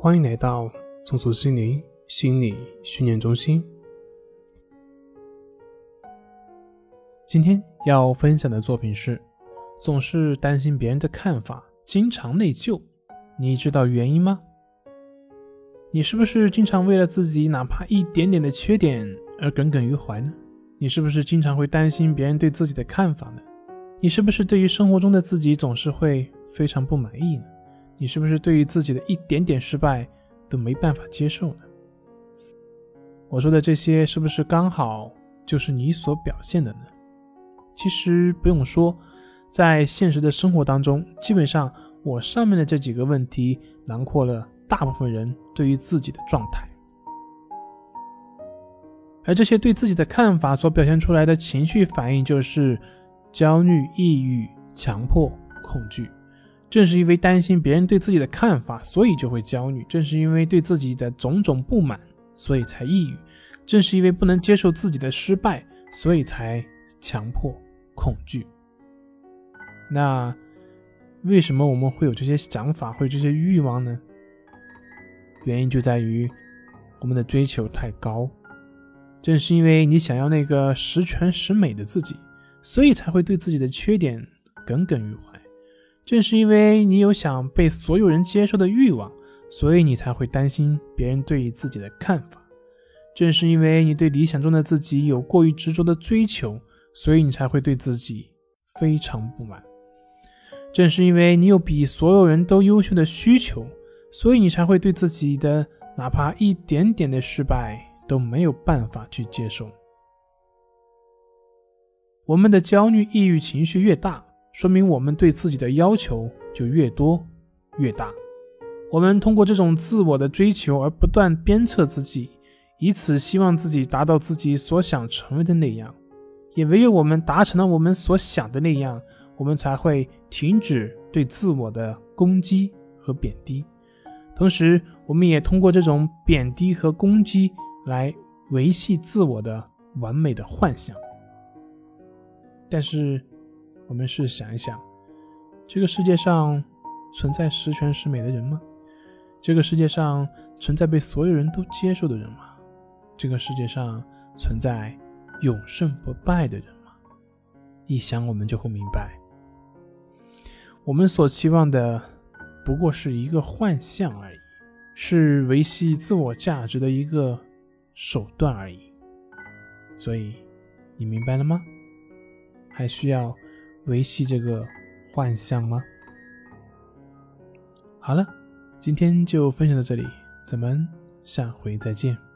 欢迎来到松鼠心灵心理训练中心。今天要分享的作品是：总是担心别人的看法，经常内疚。你知道原因吗？你是不是经常为了自己哪怕一点点的缺点而耿耿于怀呢？你是不是经常会担心别人对自己的看法呢？你是不是对于生活中的自己总是会非常不满意呢？你是不是对于自己的一点点失败都没办法接受呢？我说的这些是不是刚好就是你所表现的呢？其实不用说，在现实的生活当中，基本上我上面的这几个问题囊括了大部分人对于自己的状态，而这些对自己的看法所表现出来的情绪反应就是焦虑、抑郁、强迫、恐惧。正是因为担心别人对自己的看法，所以就会焦虑；正是因为对自己的种种不满，所以才抑郁；正是因为不能接受自己的失败，所以才强迫、恐惧。那为什么我们会有这些想法，会有这些欲望呢？原因就在于我们的追求太高。正是因为你想要那个十全十美的自己，所以才会对自己的缺点耿耿于怀。正是因为你有想被所有人接受的欲望，所以你才会担心别人对自己的看法。正是因为你对理想中的自己有过于执着的追求，所以你才会对自己非常不满。正是因为你有比所有人都优秀的需求，所以你才会对自己的哪怕一点点的失败都没有办法去接受。我们的焦虑、抑郁情绪越大。说明我们对自己的要求就越多越大，我们通过这种自我的追求而不断鞭策自己，以此希望自己达到自己所想成为的那样。也唯有我们达成了我们所想的那样，我们才会停止对自我的攻击和贬低。同时，我们也通过这种贬低和攻击来维系自我的完美的幻想。但是。我们试想一想，这个世界上存在十全十美的人吗？这个世界上存在被所有人都接受的人吗？这个世界上存在永胜不败的人吗？一想，我们就会明白，我们所期望的不过是一个幻象而已，是维系自我价值的一个手段而已。所以，你明白了吗？还需要？维系这个幻象吗？好了，今天就分享到这里，咱们下回再见。